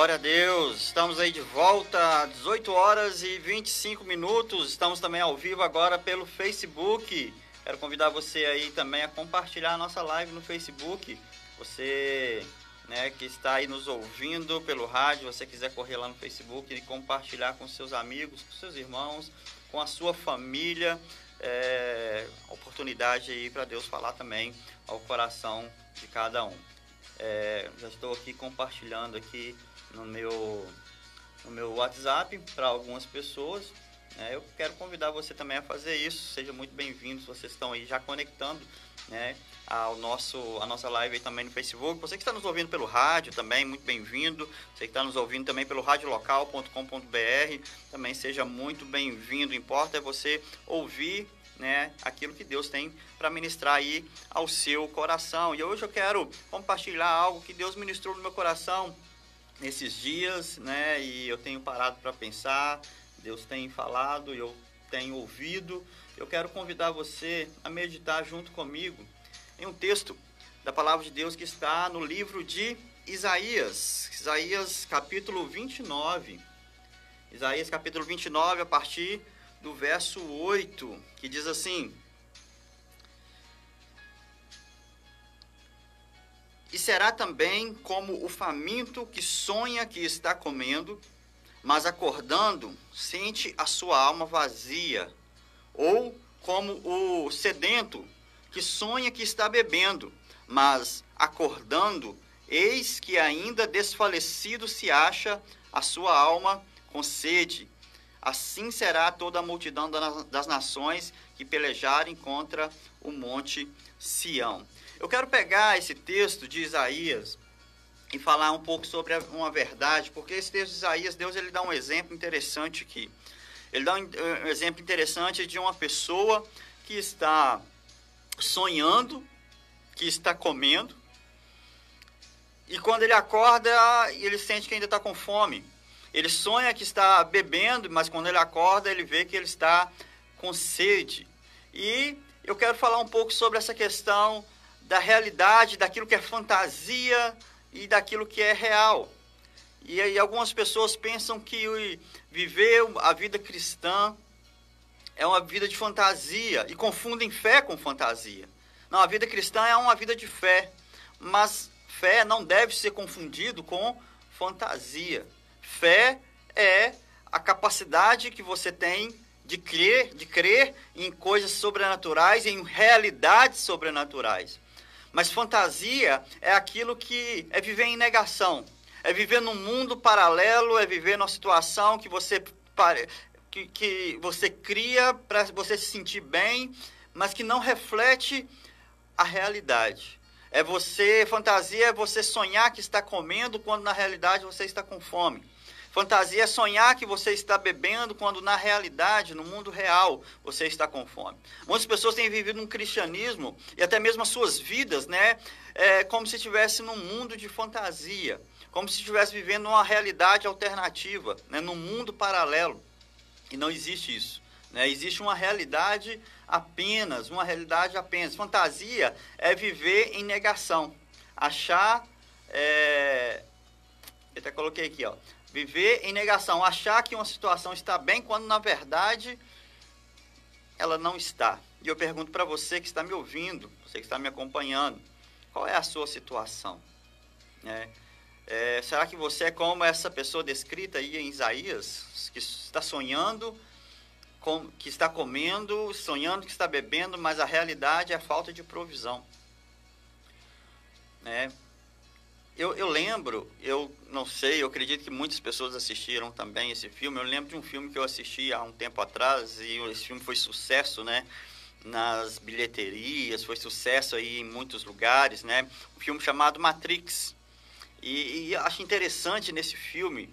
Glória a Deus. Estamos aí de volta, 18 horas e 25 minutos. Estamos também ao vivo agora pelo Facebook. Quero convidar você aí também a compartilhar a nossa live no Facebook. Você, né, que está aí nos ouvindo pelo rádio, você quiser correr lá no Facebook e compartilhar com seus amigos, com seus irmãos, com a sua família. É, oportunidade aí para Deus falar também ao coração de cada um. É, já estou aqui compartilhando aqui no meu, no meu WhatsApp para algumas pessoas. Né? Eu quero convidar você também a fazer isso. Seja muito bem-vindo. Vocês estão aí já conectando né, ao nosso, a nossa live aí também no Facebook. Você que está nos ouvindo pelo rádio também, muito bem-vindo. Você que está nos ouvindo também pelo radiolocal.com.br, também seja muito bem-vindo. Importa é você ouvir né, aquilo que Deus tem para ministrar aí ao seu coração. E hoje eu quero compartilhar algo que Deus ministrou no meu coração nesses dias, né? E eu tenho parado para pensar, Deus tem falado, eu tenho ouvido. Eu quero convidar você a meditar junto comigo em um texto da palavra de Deus que está no livro de Isaías, Isaías capítulo 29. Isaías capítulo 29, a partir do verso 8, que diz assim: E será também como o faminto que sonha que está comendo, mas acordando sente a sua alma vazia, ou como o sedento que sonha que está bebendo, mas acordando, eis que ainda desfalecido se acha a sua alma com sede. Assim será toda a multidão das nações que pelejarem contra o monte Sião. Eu quero pegar esse texto de Isaías e falar um pouco sobre uma verdade, porque esse texto de Isaías, Deus ele dá um exemplo interessante aqui. Ele dá um exemplo interessante de uma pessoa que está sonhando, que está comendo, e quando ele acorda, ele sente que ainda está com fome. Ele sonha que está bebendo, mas quando ele acorda, ele vê que ele está com sede. E eu quero falar um pouco sobre essa questão da realidade, daquilo que é fantasia e daquilo que é real. E aí algumas pessoas pensam que viver a vida cristã é uma vida de fantasia e confundem fé com fantasia. Não, a vida cristã é uma vida de fé, mas fé não deve ser confundido com fantasia. Fé é a capacidade que você tem de crer, de crer em coisas sobrenaturais, em realidades sobrenaturais. Mas fantasia é aquilo que é viver em negação, é viver num mundo paralelo, é viver numa situação que você que, que você cria para você se sentir bem, mas que não reflete a realidade. É você, fantasia é você sonhar que está comendo quando na realidade você está com fome. Fantasia é sonhar que você está bebendo quando na realidade, no mundo real, você está com fome. Muitas pessoas têm vivido um cristianismo e até mesmo as suas vidas, né, é, como se estivesse num mundo de fantasia, como se estivesse vivendo uma realidade alternativa, né, num mundo paralelo. E não existe isso. Né? Existe uma realidade apenas, uma realidade apenas. Fantasia é viver em negação, achar. É... Eu até coloquei aqui, ó. Viver em negação, achar que uma situação está bem quando na verdade ela não está. E eu pergunto para você que está me ouvindo, você que está me acompanhando, qual é a sua situação? É, é, será que você é como essa pessoa descrita aí em Isaías, que está sonhando, com, que está comendo, sonhando que está bebendo, mas a realidade é a falta de provisão? É, eu, eu lembro, eu não sei, eu acredito que muitas pessoas assistiram também esse filme. Eu lembro de um filme que eu assisti há um tempo atrás e esse filme foi sucesso, né? Nas bilheterias, foi sucesso aí em muitos lugares, né? Um filme chamado Matrix. E, e acho interessante nesse filme,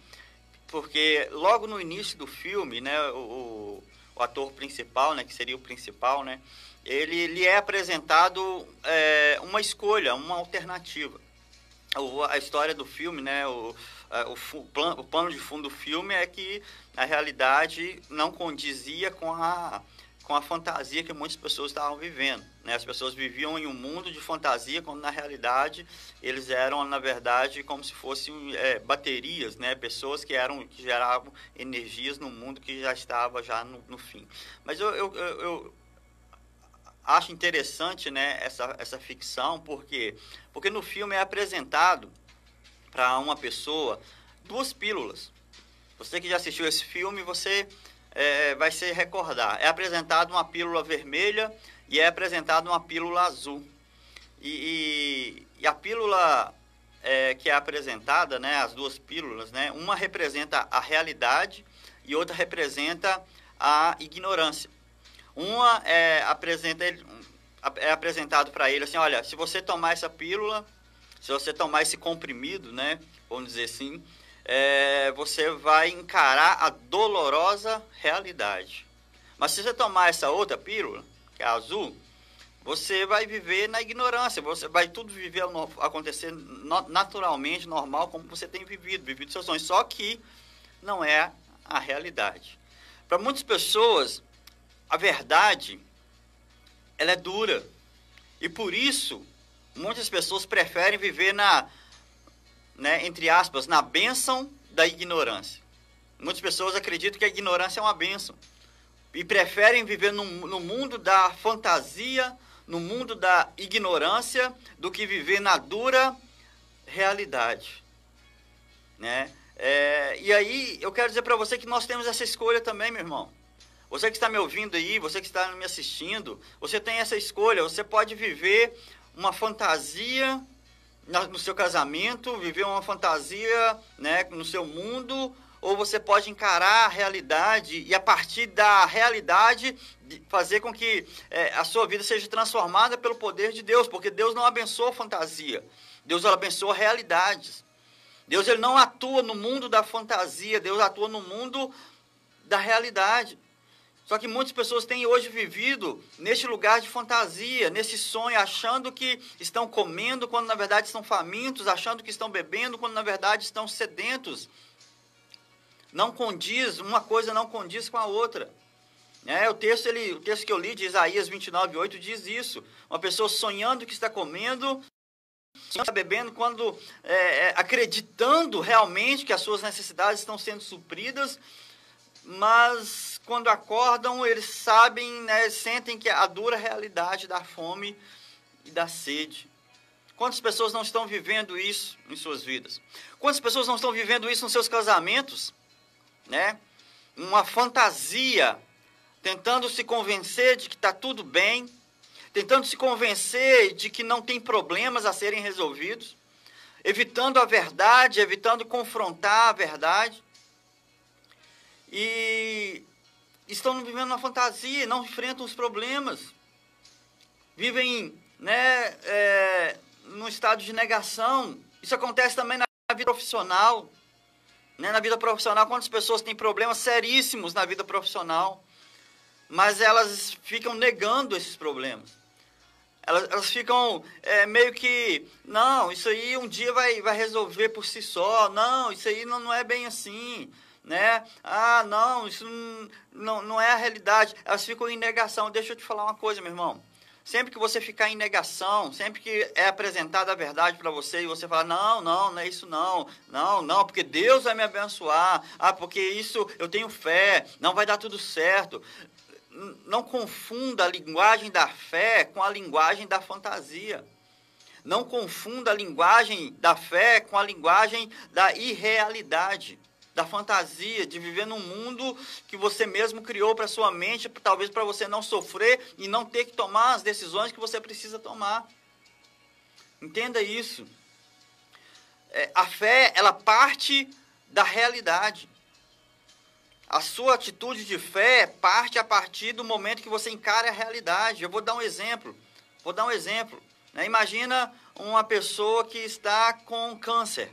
porque logo no início do filme, né? O, o ator principal, né? Que seria o principal, né? Ele, ele é apresentado é, uma escolha, uma alternativa a história do filme, né, o, o, o plano de fundo do filme é que a realidade não condizia com a, com a fantasia que muitas pessoas estavam vivendo. Né? As pessoas viviam em um mundo de fantasia, quando na realidade eles eram, na verdade, como se fossem é, baterias, né? pessoas que eram que geravam energias no mundo que já estava já no, no fim. Mas eu, eu, eu acho interessante né, essa, essa ficção, porque, porque no filme é apresentado para uma pessoa duas pílulas. Você que já assistiu esse filme, você é, vai se recordar. É apresentado uma pílula vermelha e é apresentado uma pílula azul. E, e, e a pílula é, que é apresentada, né, as duas pílulas, né, uma representa a realidade e outra representa a ignorância. Uma é, apresenta é apresentado para ele assim, olha, se você tomar essa pílula, se você tomar esse comprimido, né, vamos dizer assim, é, você vai encarar a dolorosa realidade. Mas se você tomar essa outra pílula, que é azul, você vai viver na ignorância, você vai tudo viver acontecer naturalmente, normal, como você tem vivido, vivido seus sonhos. Só que não é a realidade. Para muitas pessoas, a verdade ela é dura. E por isso, muitas pessoas preferem viver na né, entre aspas, na bênção da ignorância. Muitas pessoas acreditam que a ignorância é uma bênção e preferem viver no, no mundo da fantasia, no mundo da ignorância, do que viver na dura realidade. Né? É, e aí, eu quero dizer para você que nós temos essa escolha também, meu irmão. Você que está me ouvindo aí, você que está me assistindo, você tem essa escolha. Você pode viver uma fantasia no seu casamento, viver uma fantasia né, no seu mundo, ou você pode encarar a realidade e, a partir da realidade, fazer com que é, a sua vida seja transformada pelo poder de Deus, porque Deus não abençoa fantasia, Deus abençoa realidades. Deus ele não atua no mundo da fantasia, Deus atua no mundo da realidade. Só que muitas pessoas têm hoje vivido neste lugar de fantasia, nesse sonho, achando que estão comendo quando na verdade estão famintos, achando que estão bebendo quando na verdade estão sedentos. Não condiz, uma coisa não condiz com a outra. É, o, texto, ele, o texto que eu li de Isaías 29, 8 diz isso. Uma pessoa sonhando que está comendo, está bebendo, quando é, é, acreditando realmente que as suas necessidades estão sendo supridas, mas quando acordam, eles sabem, né, sentem que a dura realidade da fome e da sede. Quantas pessoas não estão vivendo isso em suas vidas? Quantas pessoas não estão vivendo isso nos seus casamentos? Né? Uma fantasia, tentando se convencer de que está tudo bem, tentando se convencer de que não tem problemas a serem resolvidos, evitando a verdade, evitando confrontar a verdade e estão vivendo uma fantasia, não enfrentam os problemas, vivem né, é, num estado de negação. Isso acontece também na vida profissional. Né? Na vida profissional, quantas pessoas têm problemas seríssimos na vida profissional, mas elas ficam negando esses problemas. Elas, elas ficam é, meio que, não, isso aí um dia vai, vai resolver por si só, não, isso aí não, não é bem assim né? Ah, não, isso não, não é a realidade. Elas ficam em negação. Deixa eu te falar uma coisa, meu irmão. Sempre que você ficar em negação, sempre que é apresentada a verdade para você e você fala, não, não, não é isso não, não, não, porque Deus vai me abençoar, ah, porque isso eu tenho fé, não vai dar tudo certo. Não confunda a linguagem da fé com a linguagem da fantasia. Não confunda a linguagem da fé com a linguagem da irrealidade da fantasia, de viver num mundo que você mesmo criou para sua mente, talvez para você não sofrer e não ter que tomar as decisões que você precisa tomar. Entenda isso. É, a fé, ela parte da realidade. A sua atitude de fé parte a partir do momento que você encara a realidade. Eu vou dar um exemplo. Vou dar um exemplo. Né? Imagina uma pessoa que está com câncer.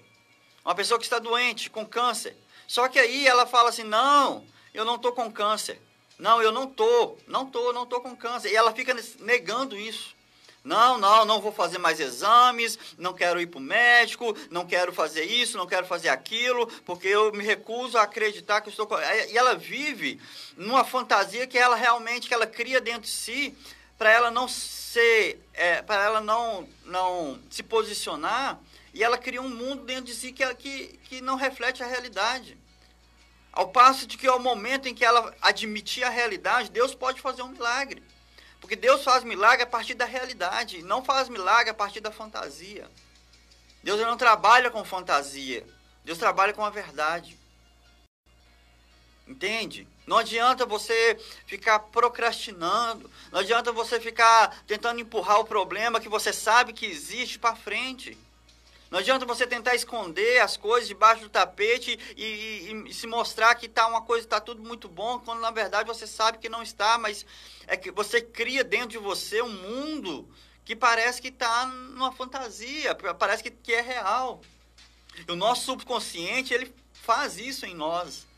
Uma pessoa que está doente, com câncer. Só que aí ela fala assim: não, eu não estou com câncer. Não, eu não estou, não estou, não estou com câncer. E ela fica negando isso. Não, não, não vou fazer mais exames, não quero ir para o médico, não quero fazer isso, não quero fazer aquilo, porque eu me recuso a acreditar que estou. E ela vive numa fantasia que ela realmente que ela cria dentro de si para ela não ser, é, para ela não, não se posicionar, e ela cria um mundo dentro de si que, que, que não reflete a realidade. Ao passo de que ao momento em que ela admitir a realidade, Deus pode fazer um milagre. Porque Deus faz milagre a partir da realidade, não faz milagre a partir da fantasia. Deus não trabalha com fantasia, Deus trabalha com a verdade. Entende? Não adianta você ficar procrastinando, não adianta você ficar tentando empurrar o problema que você sabe que existe para frente. Não adianta você tentar esconder as coisas debaixo do tapete e, e, e se mostrar que tá uma coisa está tudo muito bom, quando na verdade você sabe que não está, mas é que você cria dentro de você um mundo que parece que está numa fantasia, parece que, que é real. E o nosso subconsciente ele faz isso em nós.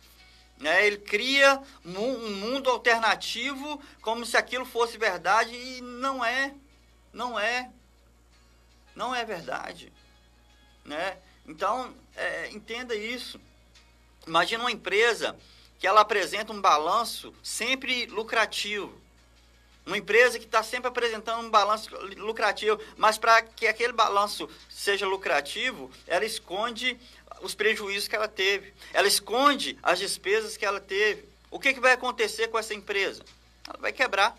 Né? Ele cria um mundo alternativo como se aquilo fosse verdade e não é. Não é. Não é verdade. Né? Então, é, entenda isso. Imagina uma empresa que ela apresenta um balanço sempre lucrativo. Uma empresa que está sempre apresentando um balanço lucrativo, mas para que aquele balanço seja lucrativo, ela esconde os prejuízos que ela teve. Ela esconde as despesas que ela teve. O que, que vai acontecer com essa empresa? Ela vai quebrar.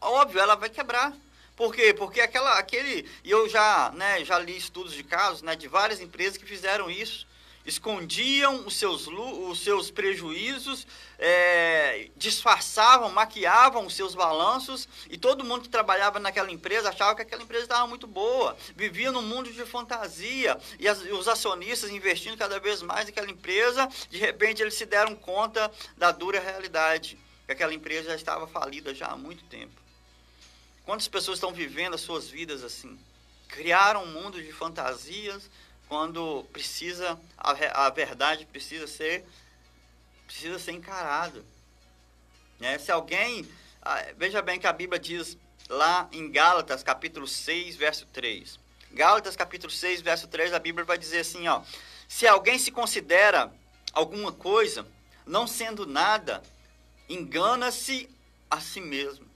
Óbvio, ela vai quebrar. Por quê? Porque aquela, aquele, e eu já, né, já li estudos de casos, né, de várias empresas que fizeram isso, escondiam os seus, os seus prejuízos, é, disfarçavam, maquiavam os seus balanços, e todo mundo que trabalhava naquela empresa achava que aquela empresa estava muito boa, vivia num mundo de fantasia, e as, os acionistas investindo cada vez mais naquela empresa, de repente eles se deram conta da dura realidade, que aquela empresa já estava falida já há muito tempo. Quantas pessoas estão vivendo as suas vidas assim? Criaram um mundo de fantasias quando precisa a, a verdade precisa ser precisa ser encarada. Né? Se alguém ah, veja bem que a Bíblia diz lá em Gálatas capítulo 6, verso 3. Gálatas capítulo 6, verso 3, a Bíblia vai dizer assim, ó: Se alguém se considera alguma coisa, não sendo nada, engana-se a si mesmo.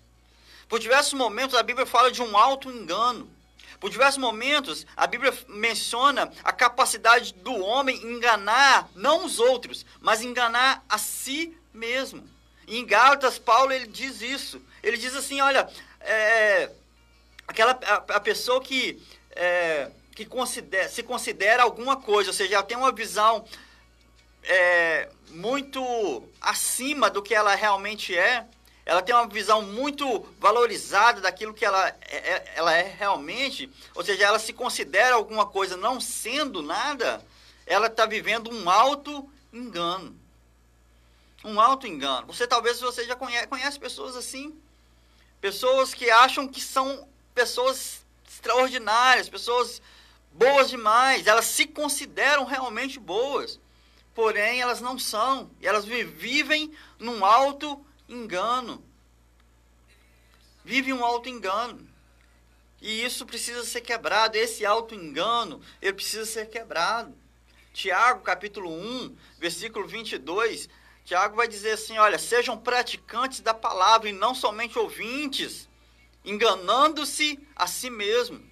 Por diversos momentos a Bíblia fala de um alto engano. Por diversos momentos a Bíblia menciona a capacidade do homem enganar não os outros, mas enganar a si mesmo. Em Gálatas, Paulo ele diz isso. Ele diz assim: olha, é, aquela a, a, pessoa que, é, que considera, se considera alguma coisa, ou seja, ela tem uma visão é, muito acima do que ela realmente é, ela tem uma visão muito valorizada daquilo que ela é, é, ela é realmente, ou seja, ela se considera alguma coisa não sendo nada, ela está vivendo um alto engano. Um alto engano. Você talvez você já conhece, conhece pessoas assim, pessoas que acham que são pessoas extraordinárias, pessoas boas demais, elas se consideram realmente boas, porém elas não são, elas vivem num alto engano engano. Vive um auto-engano. E isso precisa ser quebrado. Esse auto-engano, ele precisa ser quebrado. Tiago, capítulo 1, versículo 22, Tiago vai dizer assim, olha, sejam praticantes da palavra e não somente ouvintes, enganando-se a si mesmo.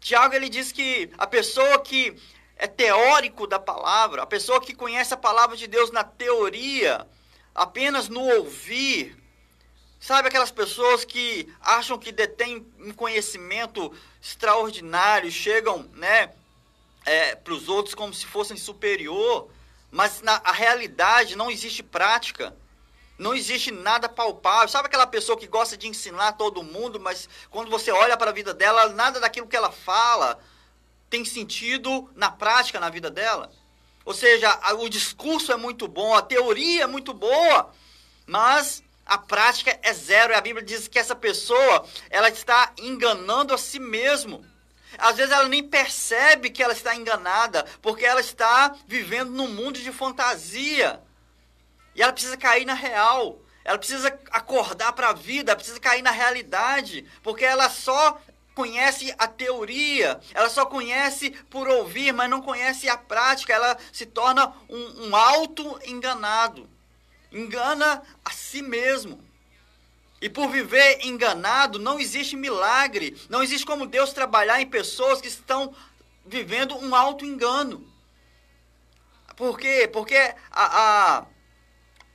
Tiago, ele diz que a pessoa que é teórico da palavra, a pessoa que conhece a palavra de Deus na teoria, apenas no ouvir. Sabe aquelas pessoas que acham que detêm um conhecimento extraordinário, chegam né, é, para os outros como se fossem superior, mas na realidade não existe prática, não existe nada palpável. Sabe aquela pessoa que gosta de ensinar todo mundo, mas quando você olha para a vida dela, nada daquilo que ela fala tem sentido na prática na vida dela? Ou seja, o discurso é muito bom, a teoria é muito boa, mas a prática é zero. E a Bíblia diz que essa pessoa, ela está enganando a si mesmo. Às vezes ela nem percebe que ela está enganada, porque ela está vivendo num mundo de fantasia. E ela precisa cair na real. ela precisa acordar para a vida, precisa cair na realidade, porque ela só conhece a teoria, ela só conhece por ouvir, mas não conhece a prática, ela se torna um, um auto-enganado, engana a si mesmo. E por viver enganado, não existe milagre, não existe como Deus trabalhar em pessoas que estão vivendo um auto-engano. Por quê? Porque a, a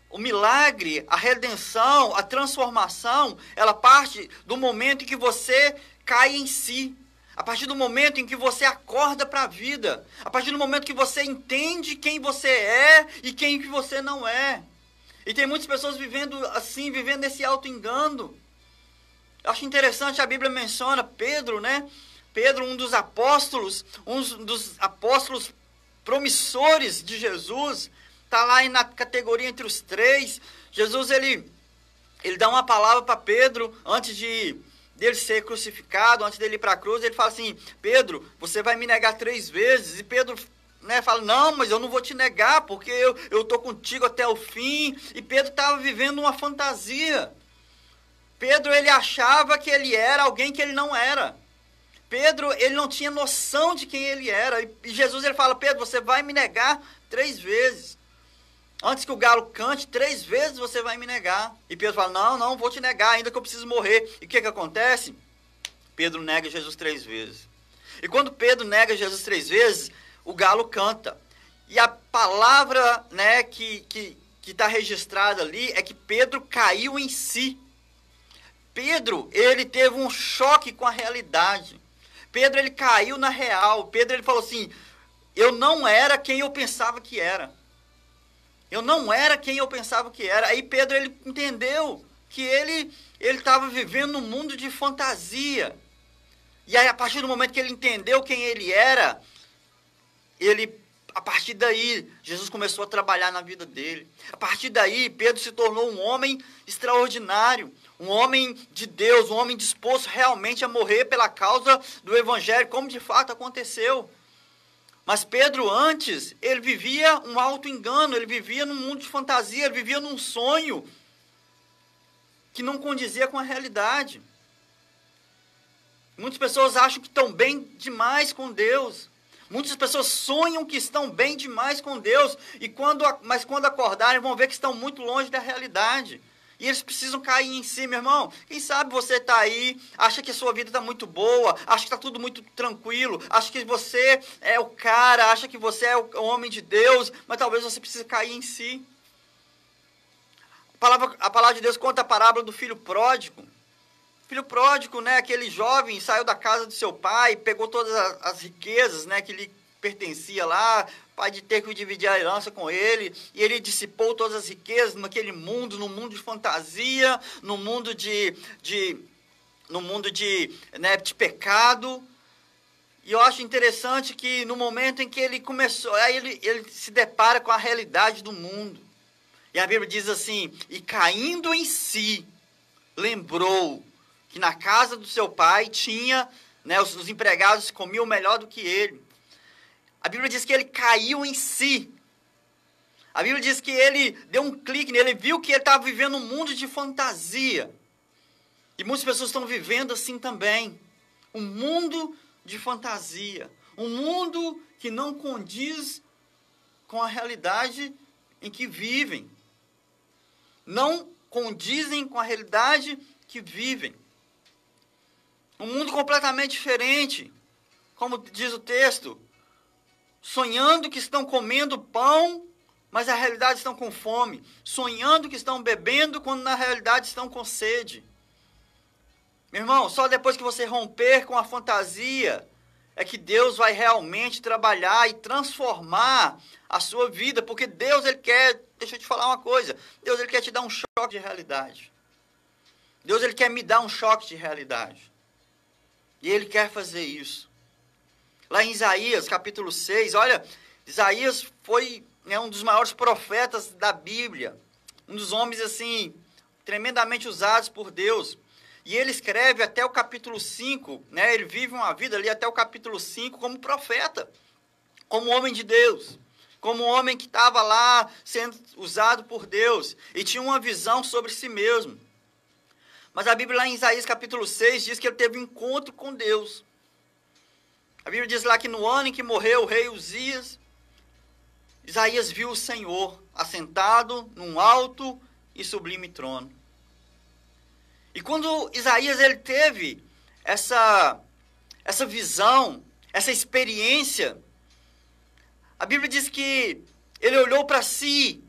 o milagre, a redenção, a transformação, ela parte do momento em que você cai em si. A partir do momento em que você acorda para a vida. A partir do momento que você entende quem você é e quem que você não é. E tem muitas pessoas vivendo assim, vivendo esse auto-engano. Acho interessante, a Bíblia menciona Pedro, né? Pedro, um dos apóstolos, um dos apóstolos promissores de Jesus, Está lá na categoria entre os três. Jesus, ele, ele dá uma palavra para Pedro antes de dele ser crucificado, antes dele ir para a cruz. Ele fala assim, Pedro, você vai me negar três vezes. E Pedro né, fala, não, mas eu não vou te negar, porque eu estou contigo até o fim. E Pedro estava vivendo uma fantasia. Pedro, ele achava que ele era alguém que ele não era. Pedro, ele não tinha noção de quem ele era. E Jesus, ele fala, Pedro, você vai me negar três vezes. Antes que o galo cante, três vezes você vai me negar. E Pedro fala: Não, não, vou te negar, ainda que eu preciso morrer. E o que, que acontece? Pedro nega Jesus três vezes. E quando Pedro nega Jesus três vezes, o galo canta. E a palavra né, que está que, que tá registrada ali é que Pedro caiu em si. Pedro, ele teve um choque com a realidade. Pedro, ele caiu na real. Pedro, ele falou assim: Eu não era quem eu pensava que era. Eu não era quem eu pensava que era. Aí Pedro ele entendeu que ele ele estava vivendo num mundo de fantasia. E aí a partir do momento que ele entendeu quem ele era, ele a partir daí Jesus começou a trabalhar na vida dele. A partir daí Pedro se tornou um homem extraordinário, um homem de Deus, um homem disposto realmente a morrer pela causa do evangelho, como de fato aconteceu. Mas Pedro, antes, ele vivia um auto-engano, ele vivia num mundo de fantasia, ele vivia num sonho que não condizia com a realidade. Muitas pessoas acham que estão bem demais com Deus. Muitas pessoas sonham que estão bem demais com Deus, e quando, mas quando acordarem vão ver que estão muito longe da realidade. E eles precisam cair em si, meu irmão. Quem sabe você está aí, acha que a sua vida está muito boa, acha que está tudo muito tranquilo, acha que você é o cara, acha que você é o homem de Deus, mas talvez você precise cair em si. A palavra, a palavra de Deus conta a parábola do filho pródigo. Filho pródigo, né, aquele jovem saiu da casa do seu pai, pegou todas as riquezas, né, que lhe pertencia lá, pai de ter que dividir a herança com ele, e ele dissipou todas as riquezas naquele mundo, no mundo de fantasia, no mundo de, de no mundo de, né, de pecado. E eu acho interessante que no momento em que ele começou, aí ele, ele se depara com a realidade do mundo. E a Bíblia diz assim: e caindo em si, lembrou que na casa do seu pai tinha, né, os, os empregados comiam melhor do que ele. A Bíblia diz que ele caiu em si. A Bíblia diz que ele deu um clique nele, ele viu que ele estava vivendo um mundo de fantasia. E muitas pessoas estão vivendo assim também. Um mundo de fantasia. Um mundo que não condiz com a realidade em que vivem. Não condizem com a realidade que vivem. Um mundo completamente diferente. Como diz o texto, sonhando que estão comendo pão, mas na realidade estão com fome, sonhando que estão bebendo, quando na realidade estão com sede. Meu irmão, só depois que você romper com a fantasia é que Deus vai realmente trabalhar e transformar a sua vida, porque Deus ele quer, deixa eu te falar uma coisa, Deus ele quer te dar um choque de realidade. Deus ele quer me dar um choque de realidade. E ele quer fazer isso. Lá em Isaías, capítulo 6, olha, Isaías foi né, um dos maiores profetas da Bíblia, um dos homens assim, tremendamente usados por Deus. E ele escreve até o capítulo 5, né, ele vive uma vida ali até o capítulo 5 como profeta, como homem de Deus. como homem que estava lá sendo usado por Deus e tinha uma visão sobre si mesmo. Mas a Bíblia lá em Isaías capítulo 6 diz que ele teve um encontro com Deus. A Bíblia diz lá que no ano em que morreu o rei Uzias, Isaías viu o Senhor assentado num alto e sublime trono. E quando Isaías ele teve essa essa visão, essa experiência, a Bíblia diz que ele olhou para si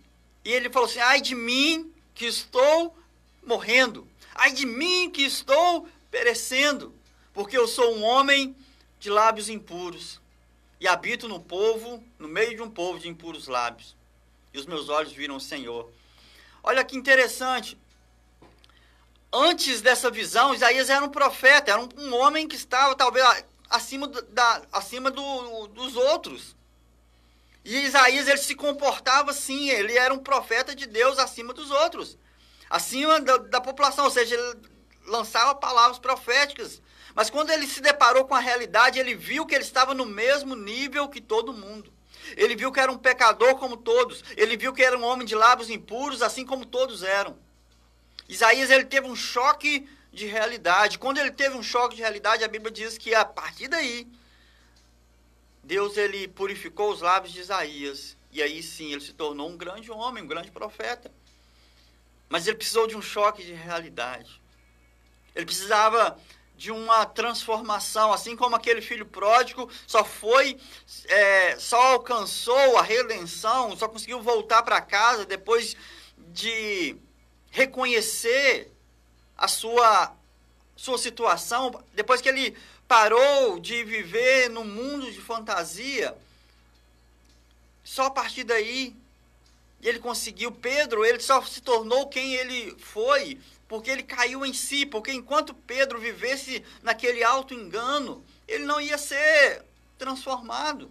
e ele falou assim: "Ai de mim que estou morrendo. Ai de mim que estou perecendo, porque eu sou um homem de lábios impuros e habito no povo, no meio de um povo de impuros lábios. E os meus olhos viram o Senhor." Olha que interessante antes dessa visão, Isaías era um profeta, era um, um homem que estava talvez acima, da, acima do, dos outros. E Isaías ele se comportava assim, ele era um profeta de Deus acima dos outros, acima da, da população, ou seja, ele lançava palavras proféticas. Mas quando ele se deparou com a realidade, ele viu que ele estava no mesmo nível que todo mundo. Ele viu que era um pecador como todos. Ele viu que era um homem de lábios impuros, assim como todos eram. Isaías ele teve um choque de realidade. Quando ele teve um choque de realidade, a Bíblia diz que a partir daí Deus ele purificou os lábios de Isaías e aí sim ele se tornou um grande homem, um grande profeta. Mas ele precisou de um choque de realidade. Ele precisava de uma transformação, assim como aquele filho pródigo só foi, é, só alcançou a redenção, só conseguiu voltar para casa depois de reconhecer a sua, sua situação, depois que ele parou de viver no mundo de fantasia, só a partir daí ele conseguiu. Pedro, ele só se tornou quem ele foi, porque ele caiu em si, porque enquanto Pedro vivesse naquele alto engano, ele não ia ser transformado.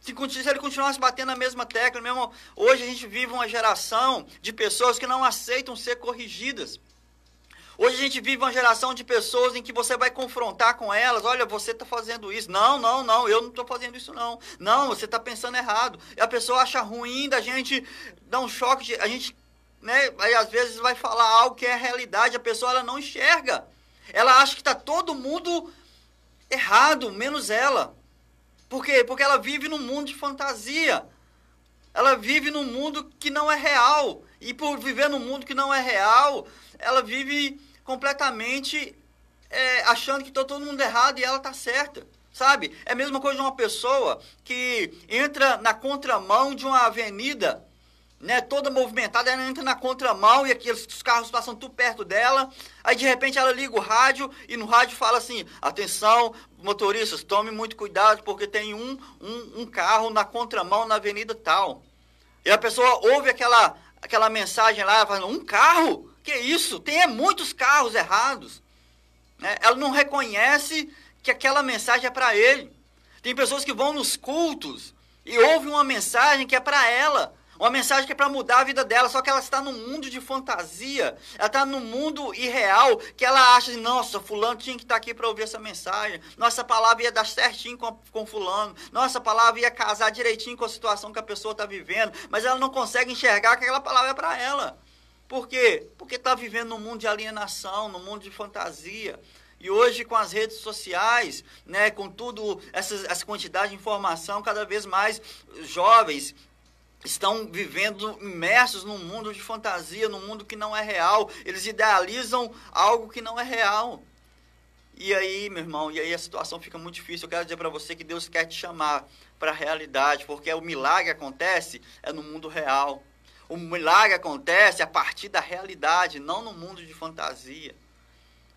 Se, ele continuasse batendo na mesma tecla, mesmo, hoje a gente vive uma geração de pessoas que não aceitam ser corrigidas. Hoje a gente vive uma geração de pessoas em que você vai confrontar com elas, olha, você está fazendo isso. Não, não, não, eu não estou fazendo isso não. Não, você está pensando errado. E a pessoa acha ruim da gente dar um choque, de, a gente, né, aí às vezes vai falar algo que é realidade, a pessoa ela não enxerga. Ela acha que está todo mundo errado, menos ela. Por quê? Porque ela vive num mundo de fantasia. Ela vive num mundo que não é real. E por viver num mundo que não é real, ela vive completamente é, achando que está todo mundo errado e ela está certa. Sabe? É a mesma coisa de uma pessoa que entra na contramão de uma avenida né, toda movimentada, ela entra na contramão e aqui os carros passam tudo perto dela. Aí de repente ela liga o rádio e no rádio fala assim: atenção, motoristas, tome muito cuidado porque tem um, um, um carro na contramão na avenida tal. E a pessoa ouve aquela, aquela mensagem lá, fala: um carro? Que isso? Tem muitos carros errados. Né? Ela não reconhece que aquela mensagem é para ele. Tem pessoas que vão nos cultos e ouvem uma mensagem que é para ela uma mensagem que é para mudar a vida dela, só que ela está num mundo de fantasia. Ela está num mundo irreal que ela acha, assim, nossa, fulano tinha que estar tá aqui para ouvir essa mensagem. Nossa palavra ia dar certinho com, com fulano. Nossa palavra ia casar direitinho com a situação que a pessoa está vivendo. Mas ela não consegue enxergar que aquela palavra é para ela. Por quê? Porque está vivendo num mundo de alienação, num mundo de fantasia. E hoje, com as redes sociais, né, com tudo, essa, essa quantidade de informação, cada vez mais jovens estão vivendo imersos num mundo de fantasia, num mundo que não é real. Eles idealizam algo que não é real. E aí, meu irmão, e aí a situação fica muito difícil. Eu quero dizer para você que Deus quer te chamar para a realidade, porque o milagre acontece é no mundo real. O milagre acontece a partir da realidade, não no mundo de fantasia.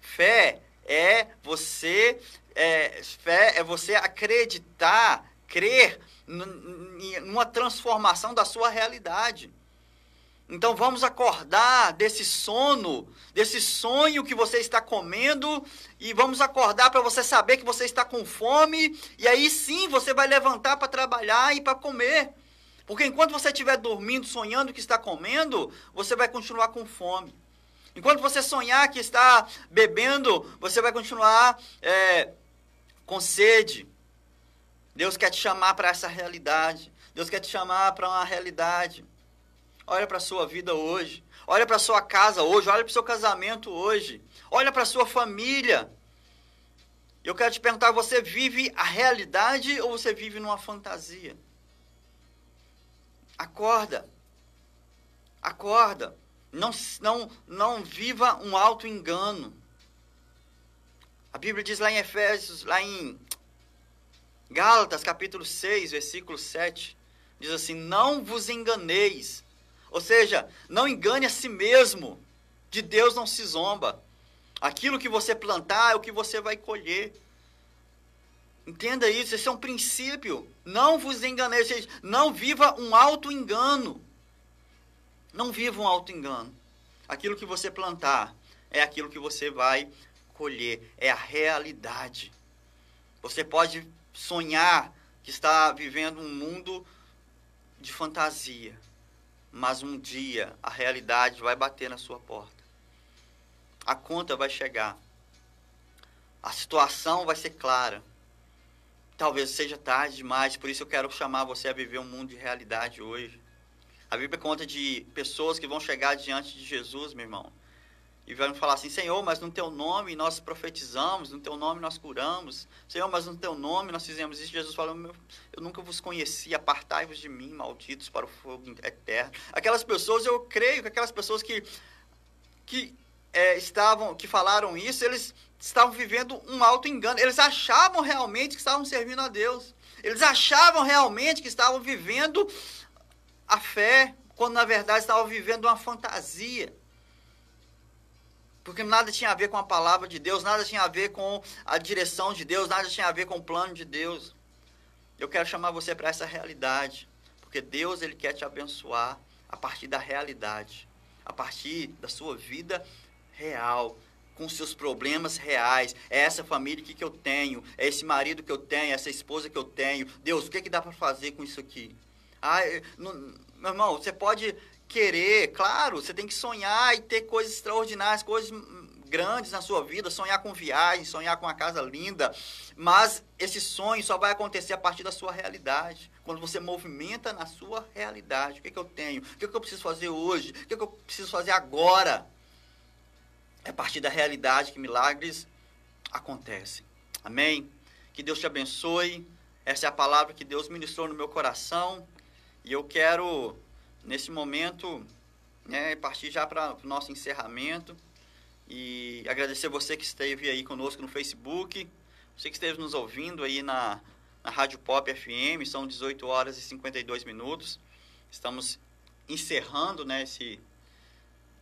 Fé é você é, fé é você acreditar, crer numa transformação da sua realidade. Então vamos acordar desse sono, desse sonho que você está comendo, e vamos acordar para você saber que você está com fome, e aí sim você vai levantar para trabalhar e para comer. Porque enquanto você estiver dormindo, sonhando que está comendo, você vai continuar com fome. Enquanto você sonhar que está bebendo, você vai continuar é, com sede. Deus quer te chamar para essa realidade. Deus quer te chamar para uma realidade. Olha para a sua vida hoje. Olha para a sua casa hoje. Olha para o seu casamento hoje. Olha para a sua família. Eu quero te perguntar: você vive a realidade ou você vive numa fantasia? Acorda. Acorda. Não, não, não viva um alto engano. A Bíblia diz lá em Efésios, lá em Gálatas, capítulo 6, versículo 7, diz assim: Não vos enganeis. Ou seja, não engane a si mesmo. De Deus não se zomba. Aquilo que você plantar é o que você vai colher. Entenda isso, esse é um princípio. Não vos enganeis, seja, não viva um alto engano. Não viva um alto engano. Aquilo que você plantar é aquilo que você vai colher, é a realidade. Você pode sonhar que está vivendo um mundo de fantasia, mas um dia a realidade vai bater na sua porta. A conta vai chegar. A situação vai ser clara Talvez seja tarde demais, por isso eu quero chamar você a viver um mundo de realidade hoje. A Bíblia conta de pessoas que vão chegar diante de Jesus, meu irmão, e vão falar assim: Senhor, mas no teu nome nós profetizamos, no teu nome nós curamos, Senhor, mas no teu nome nós fizemos isso. Jesus falou: Eu nunca vos conheci, apartai-vos de mim, malditos para o fogo eterno. Aquelas pessoas, eu creio que aquelas pessoas que, que é, estavam, que falaram isso, eles estavam vivendo um alto engano. Eles achavam realmente que estavam servindo a Deus. Eles achavam realmente que estavam vivendo a fé, quando na verdade estavam vivendo uma fantasia. Porque nada tinha a ver com a palavra de Deus, nada tinha a ver com a direção de Deus, nada tinha a ver com o plano de Deus. Eu quero chamar você para essa realidade, porque Deus ele quer te abençoar a partir da realidade, a partir da sua vida real, com seus problemas reais. É essa família que, que eu tenho, é esse marido que eu tenho, é essa esposa que eu tenho. Deus, o que, que dá para fazer com isso aqui? Ah, não, meu irmão, você pode querer, claro, você tem que sonhar e ter coisas extraordinárias, coisas grandes na sua vida, sonhar com viagem, sonhar com uma casa linda, mas esse sonho só vai acontecer a partir da sua realidade. Quando você movimenta na sua realidade. O que, que eu tenho? O que, que eu preciso fazer hoje? O que, que eu preciso fazer agora? É a partir da realidade que milagres acontecem. Amém? Que Deus te abençoe. Essa é a palavra que Deus ministrou no meu coração. E eu quero, nesse momento, né, partir já para o nosso encerramento. E agradecer você que esteve aí conosco no Facebook. Você que esteve nos ouvindo aí na, na Rádio Pop FM. São 18 horas e 52 minutos. Estamos encerrando né, esse,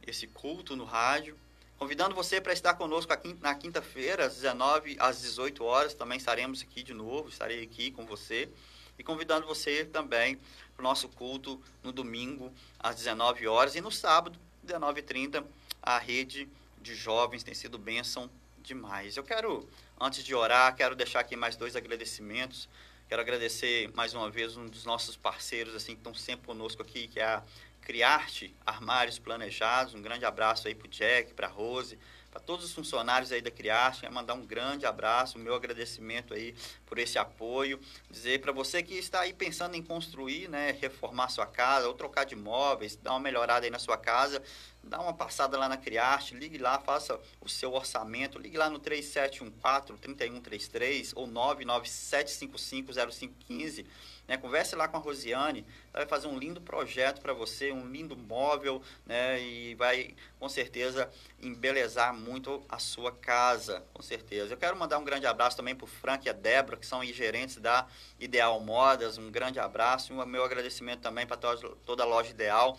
esse culto no rádio. Convidando você para estar conosco aqui na quinta-feira, às 19 às 18 horas, também estaremos aqui de novo, estarei aqui com você. E convidando você também para o nosso culto no domingo, às 19 horas, e no sábado, 19h30, a rede de jovens tem sido bênção demais. Eu quero, antes de orar, quero deixar aqui mais dois agradecimentos. Quero agradecer mais uma vez um dos nossos parceiros assim que estão sempre conosco aqui, que é a Criarte Armários Planejados. Um grande abraço aí para o Jack, para a Rose, para todos os funcionários aí da Criarte. Quero mandar um grande abraço, meu agradecimento aí por esse apoio. Dizer para você que está aí pensando em construir, né, reformar sua casa ou trocar de móveis, dar uma melhorada aí na sua casa, dá uma passada lá na Criarte, ligue lá, faça o seu orçamento, ligue lá no 3714-3133 ou 997550515 né? Converse lá com a Rosiane, ela vai fazer um lindo projeto para você, um lindo móvel, né? E vai, com certeza, embelezar muito a sua casa, com certeza. Eu quero mandar um grande abraço também para o Frank e a Débora, que são gerentes da Ideal Modas, um grande abraço e um meu agradecimento também para toda a loja Ideal,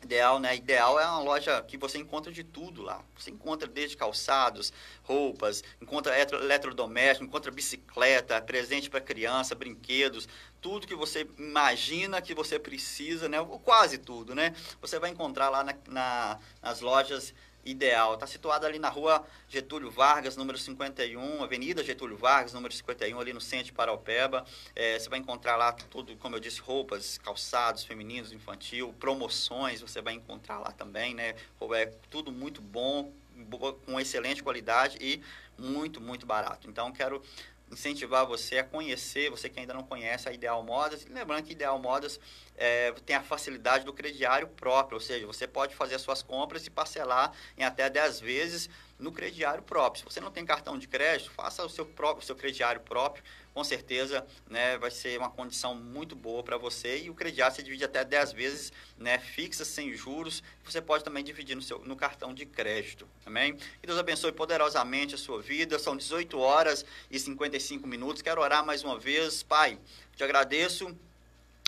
Ideal, né? Ideal é uma loja que você encontra de tudo lá. Você encontra desde calçados, roupas, encontra eletrodoméstico, encontra bicicleta, presente para criança, brinquedos, tudo que você imagina que você precisa, né? Quase tudo, né? Você vai encontrar lá na, na, nas lojas ideal. Está situado ali na rua Getúlio Vargas, número 51, Avenida Getúlio Vargas, número 51, ali no centro de Paraupeba. É, você vai encontrar lá tudo, como eu disse, roupas, calçados femininos, infantil, promoções, você vai encontrar lá também, né? É tudo muito bom, com excelente qualidade e muito, muito barato. Então, quero incentivar você a conhecer, você que ainda não conhece a Ideal Modas. Lembrando que Ideal Modas é, tem a facilidade do crediário próprio, ou seja, você pode fazer as suas compras e parcelar em até 10 vezes no crediário próprio. Se você não tem cartão de crédito, faça o seu próprio, o seu crediário próprio, com certeza né, vai ser uma condição muito boa para você. E o crediário você divide até 10 vezes né, fixa, sem juros, você pode também dividir no, seu, no cartão de crédito, amém? Que Deus abençoe poderosamente a sua vida, são 18 horas e 55 minutos, quero orar mais uma vez, Pai, te agradeço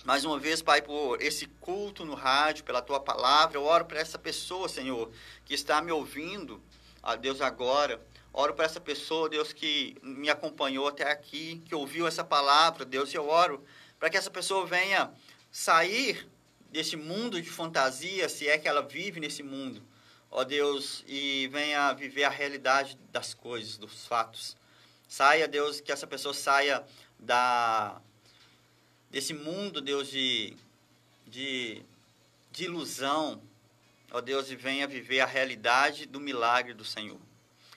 mais uma vez, Pai, por esse culto no rádio, pela tua palavra, eu oro para essa pessoa, Senhor, que está me ouvindo, a Deus agora. Oro para essa pessoa, Deus, que me acompanhou até aqui, que ouviu essa palavra, Deus, eu oro para que essa pessoa venha sair desse mundo de fantasia, se é que ela vive nesse mundo, ó Deus, e venha viver a realidade das coisas, dos fatos. Saia, Deus, que essa pessoa saia da desse mundo, Deus, de, de, de ilusão, ó Deus, e venha viver a realidade do milagre do Senhor.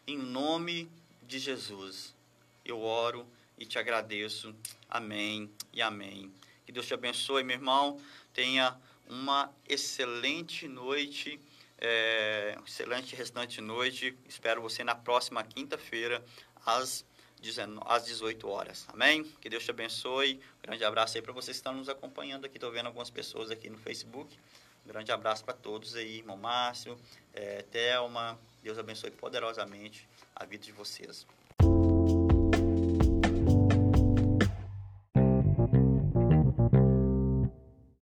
Em nome de Jesus, eu oro e te agradeço. Amém e amém. Que Deus te abençoe, meu irmão. Tenha uma excelente noite, é, excelente restante noite. Espero você na próxima quinta-feira, às, às 18 horas. Amém? Que Deus te abençoe. Grande abraço aí para vocês que estão nos acompanhando aqui. Estou vendo algumas pessoas aqui no Facebook. Grande abraço para todos aí, irmão Márcio, é, Thelma. Deus abençoe poderosamente a vida de vocês.